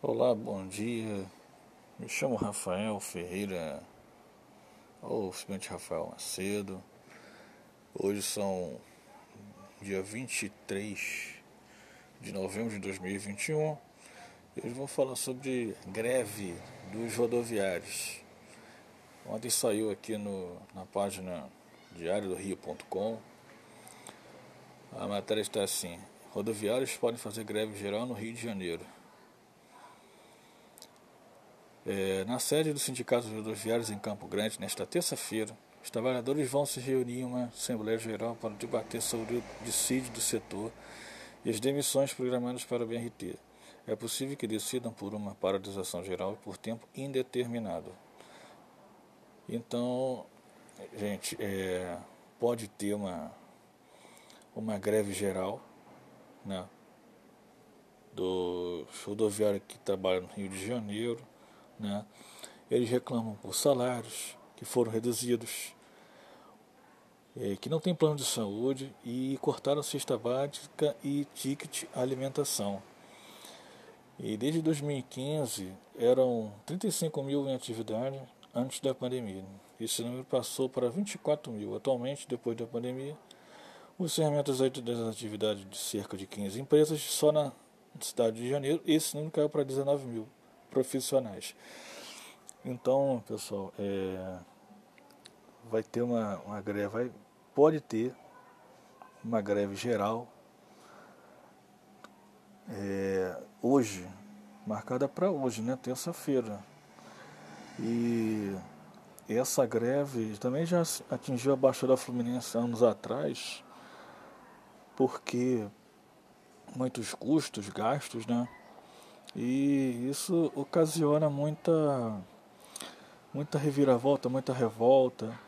Olá, bom dia. Me chamo Rafael Ferreira, ou simplesmente Rafael Macedo. Hoje são dia 23 de novembro de 2021. Hoje vou falar sobre greve dos rodoviários. Ontem saiu aqui no, na página diariodorrio.com. A matéria está assim: rodoviários podem fazer greve geral no Rio de Janeiro. É, na sede do Sindicato dos Rodoviários em Campo Grande, nesta terça-feira, os trabalhadores vão se reunir em uma Assembleia Geral para debater sobre o dissídio do setor e as demissões programadas para o BRT. É possível que decidam por uma paralisação geral por tempo indeterminado. Então, gente, é, pode ter uma, uma greve geral né, do rodoviário que trabalha no Rio de Janeiro né? Eles reclamam por salários que foram reduzidos, é, que não tem plano de saúde e cortaram cesta básica e ticket alimentação. E desde 2015 eram 35 mil em atividade antes da pandemia. Esse número passou para 24 mil. Atualmente, depois da pandemia, o encerramento das atividades de cerca de 15 empresas só na cidade de Janeiro, esse número caiu para 19 mil profissionais. Então, pessoal, é, vai ter uma, uma greve, vai, pode ter uma greve geral é, hoje, marcada para hoje, né, terça-feira. E essa greve também já atingiu a Baixada Fluminense anos atrás, porque muitos custos, gastos, né? E isso ocasiona muita, muita reviravolta, muita revolta.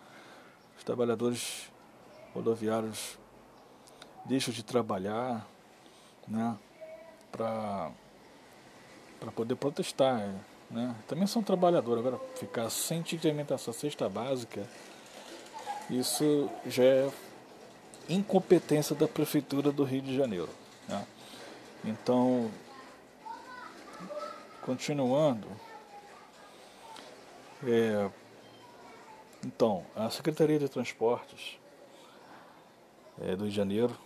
Os trabalhadores rodoviários deixam de trabalhar né, para poder protestar. Né? Também são trabalhadores, agora ficar sem ticket de alimentação, cesta básica, isso já é incompetência da Prefeitura do Rio de Janeiro. Né? Então, Continuando, é, então, a Secretaria de Transportes é, do Rio de Janeiro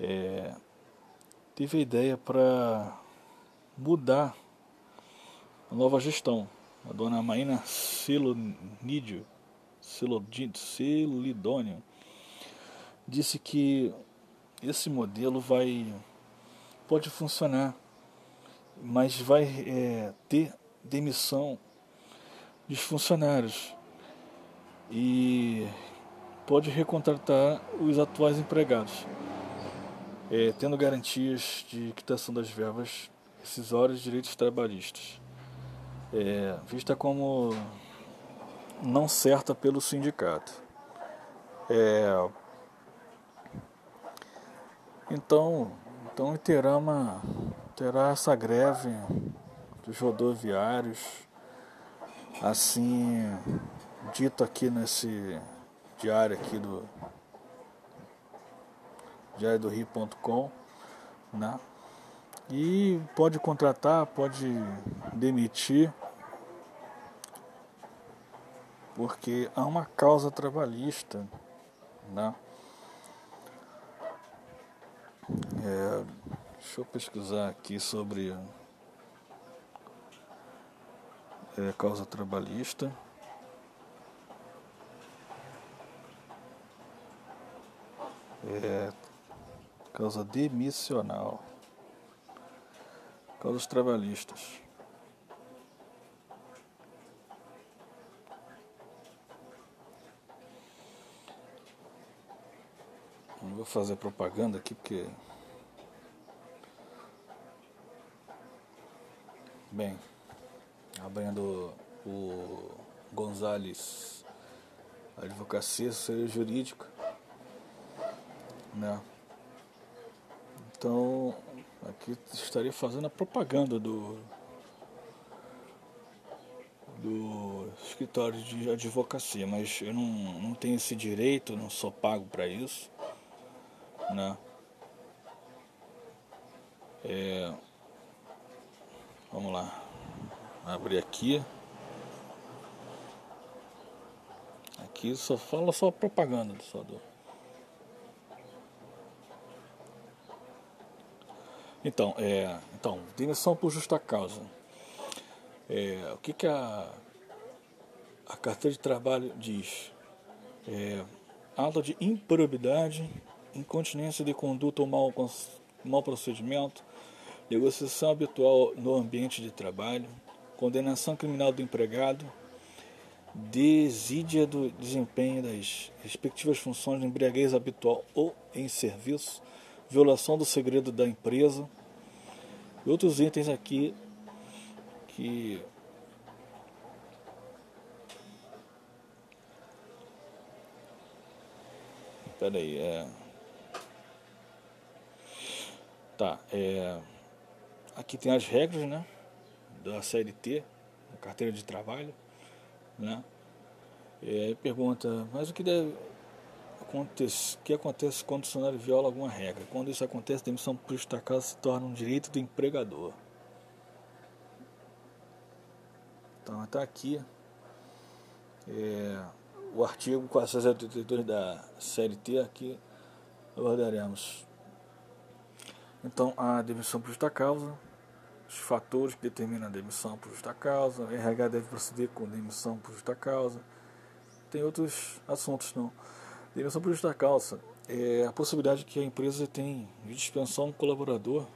é, teve a ideia para mudar a nova gestão. A dona Maína Silonídio, Silidônio, disse que esse modelo vai pode funcionar mas vai é, ter demissão dos funcionários e pode recontratar os atuais empregados, é, tendo garantias de quitação das verbas rescisórias de direitos trabalhistas, é, vista como não certa pelo sindicato. É, então, então terá uma terá essa greve dos rodoviários, assim dito aqui nesse diário aqui do diário do Rio.com, né? E pode contratar, pode demitir, porque há uma causa trabalhista, né? É, Deixa eu pesquisar aqui sobre é, causa trabalhista. É, causa demissional. Causas trabalhistas. Não vou fazer propaganda aqui porque Bem, abrindo o Gonzales Advocacia Assessoria Jurídica, né? Então, aqui estaria fazendo a propaganda do do escritório de advocacia, mas eu não, não tenho esse direito, não sou pago para isso, né? É, Vamos lá. Abrir aqui. Aqui só fala só propaganda do Salvador. Então, é, então, demissão por justa causa. É, o que, que a, a carteira de trabalho diz? É, de improbidade, incontinência de conduta ou mau, mau procedimento, negociação habitual no ambiente de trabalho, condenação criminal do empregado, desídia do desempenho das respectivas funções de embriaguez habitual ou em serviço, violação do segredo da empresa. E outros itens aqui que Espera aí, é. Tá, é aqui tem as regras, né, da CLT, da carteira de trabalho, né? Pergunta, mas o que deve acontece, que acontece quando o funcionário viola alguma regra? Quando isso acontece, a demissão por justa causa se torna um direito do empregador. Então, está aqui é, o artigo 482 da CLT, aqui abordaremos. Então, a demissão por justa causa, os fatores que determinam a demissão por justa causa, o RH deve proceder com demissão por justa causa. Tem outros assuntos, não. Demissão por justa causa é a possibilidade que a empresa tem de dispensar um colaborador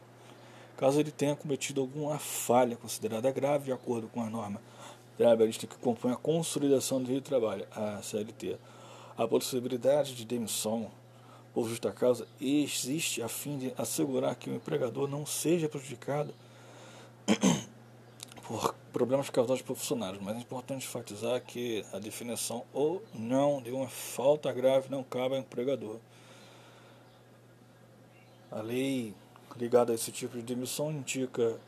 caso ele tenha cometido alguma falha considerada grave de acordo com a norma trabalhista que compõe a consolidação do direito de trabalho, a CLT. A possibilidade de demissão por justa causa existe a fim de assegurar que o empregador não seja prejudicado por problemas causados por funcionários, mas é importante enfatizar que a definição ou não de uma falta grave não cabe ao empregador. A lei ligada a esse tipo de demissão indica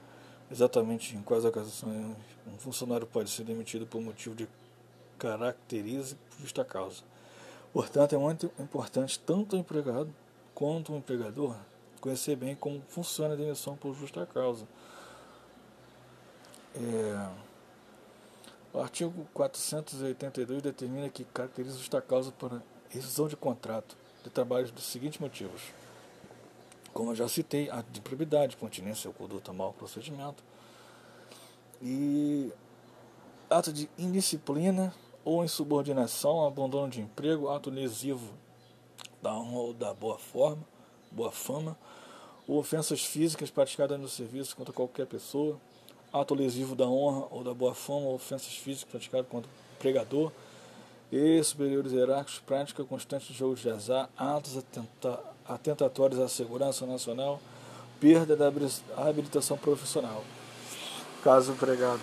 exatamente em quais ocasiões um funcionário pode ser demitido por motivo de caracteriza justa causa. Portanto, é muito importante tanto o empregado quanto o empregador conhecer bem como funciona a demissão por justa causa. É, o artigo 482 determina que caracteriza justa causa para rescisão de contrato de trabalho dos seguintes motivos. Como eu já citei, ato de improbidade, continência ou conduta mau procedimento. E ato de indisciplina ou insubordinação, abandono de emprego, ato lesivo da honra ou da boa forma, boa fama, ou ofensas físicas praticadas no serviço contra qualquer pessoa, ato lesivo da honra ou da boa fama ou ofensas físicas praticadas contra o pregador e superiores hierárquicos, prática constante de jogo de azar, atos atenta atentatórios à segurança nacional, perda da habilitação profissional. Caso o empregado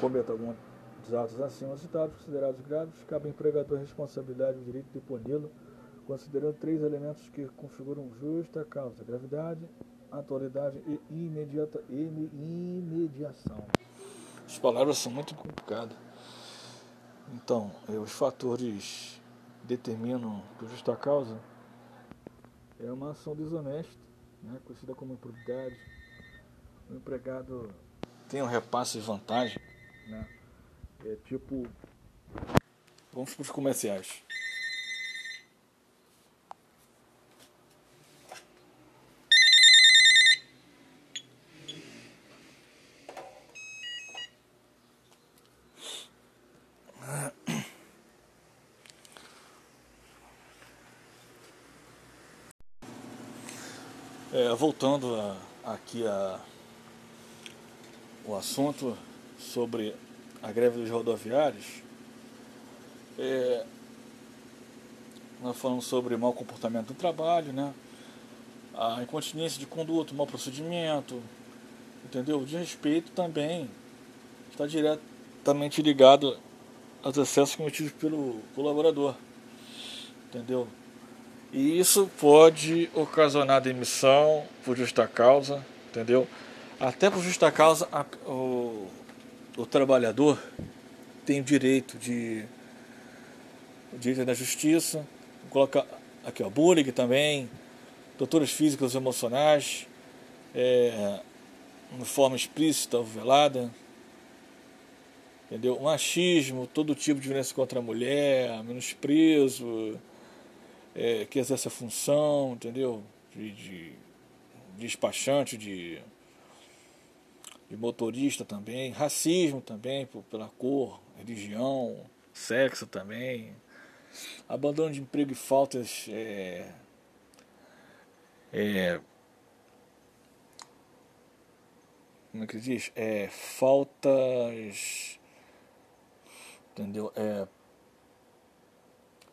cometa algum dos atos acima citados, considerados graves, cabe ao empregador a responsabilidade e o direito de puni-lo, considerando três elementos que configuram justa causa, gravidade, atualidade e imediata, imediação. As palavras são muito complicadas. Então, eh, os fatores determinam por justa causa é uma ação desonesta, né, conhecida como improbidade. O empregado tem um repasse de vantagem, né, é tipo. Vamos para os comerciais. É, voltando a, aqui a, o assunto sobre a greve dos rodoviários, é, nós falamos sobre mau comportamento no trabalho, né? a incontinência de conduta, mau procedimento, entendeu? O desrespeito também está diretamente ligado aos excessos cometidos pelo colaborador, entendeu? E isso pode ocasionar demissão por justa causa, entendeu? Até por justa causa, a, o, o trabalhador tem o direito de direito da justiça, colocar aqui ó, bullying também, doutores físicos e emocionais, é, de forma explícita ou velada. Entendeu? Machismo, todo tipo de violência contra a mulher, menosprezo, é, que exerce a função, entendeu? De, de, de despachante, de, de motorista também, racismo também, por, pela cor, religião, sexo também, abandono de emprego e faltas é, é, como é que diz? É, faltas entendeu? É,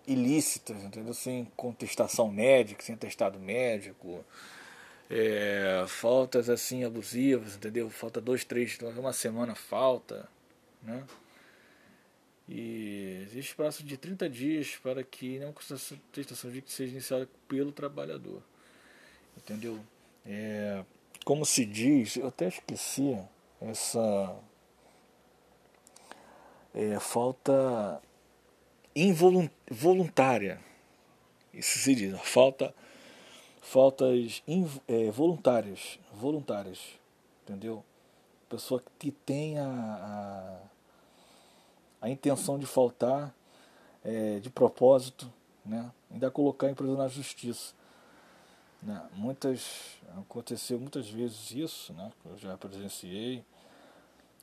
ilícitas, entendeu? Sem contestação médica, sem atestado médico, é, faltas assim abusivas, entendeu? Falta dois, três, uma semana falta, né? E existe prazo de 30 dias para que não contestação de que seja iniciada pelo trabalhador, entendeu? É, como se diz, eu até esqueci essa é, falta involuntária. Isso se diz, falta faltas é, voluntárias, voluntárias, entendeu? Pessoa que tem a, a, a intenção de faltar é, de propósito, né? ainda colocar a empresa na justiça. Né? Muitas, aconteceu muitas vezes isso, né? eu já presenciei,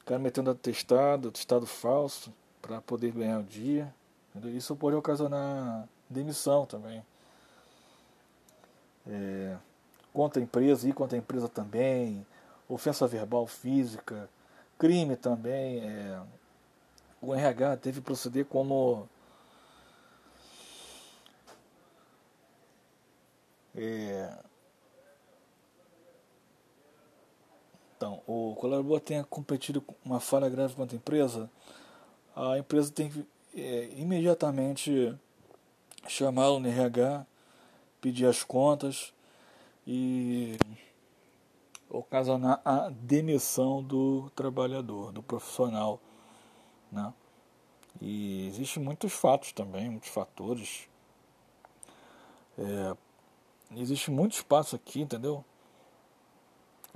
cara metendo atestado, atestado falso, para poder ganhar o dia. Entendeu? Isso pode ocasionar demissão também. É, contra a empresa e contra a empresa também, ofensa verbal física, crime também. É, o RH teve que proceder como é, Então, o colaborador tenha cometido uma falha grave contra a empresa, a empresa tem que é, imediatamente chamá-lo no RH, pedir as contas e ocasionar a demissão do trabalhador, do profissional. Né? E existem muitos fatos também, muitos fatores. É, existe muito espaço aqui, entendeu?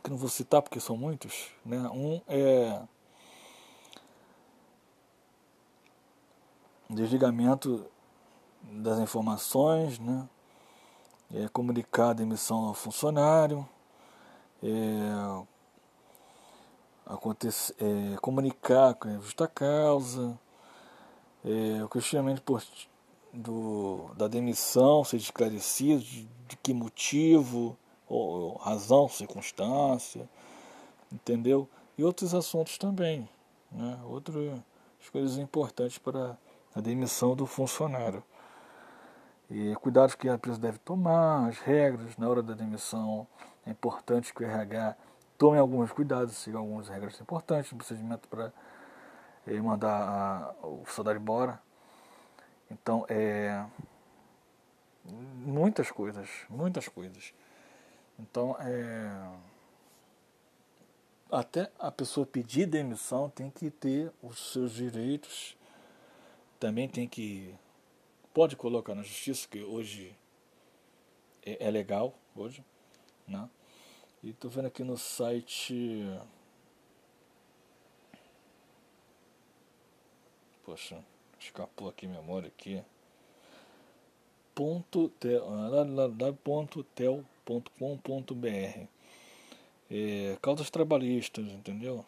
que não vou citar porque são muitos, né? Um é desligamento das informações, né? É comunicar a demissão ao funcionário, é, é, comunicar com a justa causa, é, o questionamento por, do, da demissão ser esclarecido, de, de que motivo, ou razão, circunstância, entendeu? E outros assuntos também, né? outras coisas importantes para a demissão do funcionário. E cuidados que a empresa deve tomar, as regras na hora da demissão. É importante que o RH tome alguns cuidados, siga algumas regras importantes no procedimento para eh, mandar a, o funcionário embora. Então, é. Muitas coisas, muitas coisas. Então, é, até a pessoa pedir demissão tem que ter os seus direitos, também tem que. Pode colocar na justiça, que hoje é, é legal, hoje, né? E estou vendo aqui no site. Poxa, escapou aqui a memória aqui. Ponto tel, www.tel www.com.br. É, causas trabalhistas, entendeu?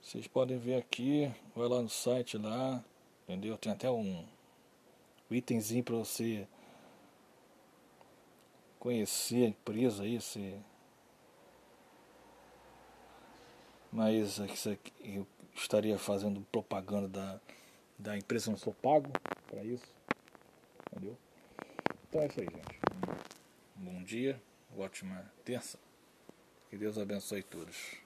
Vocês podem ver aqui, vai lá no site lá, entendeu? Tem até um, itemzinho para você conhecer a empresa aí, se mas aqui, eu estaria fazendo propaganda da, da empresa, não sou pago para isso, entendeu? Então é isso aí, gente bom dia, ótima terça. Que Deus abençoe todos.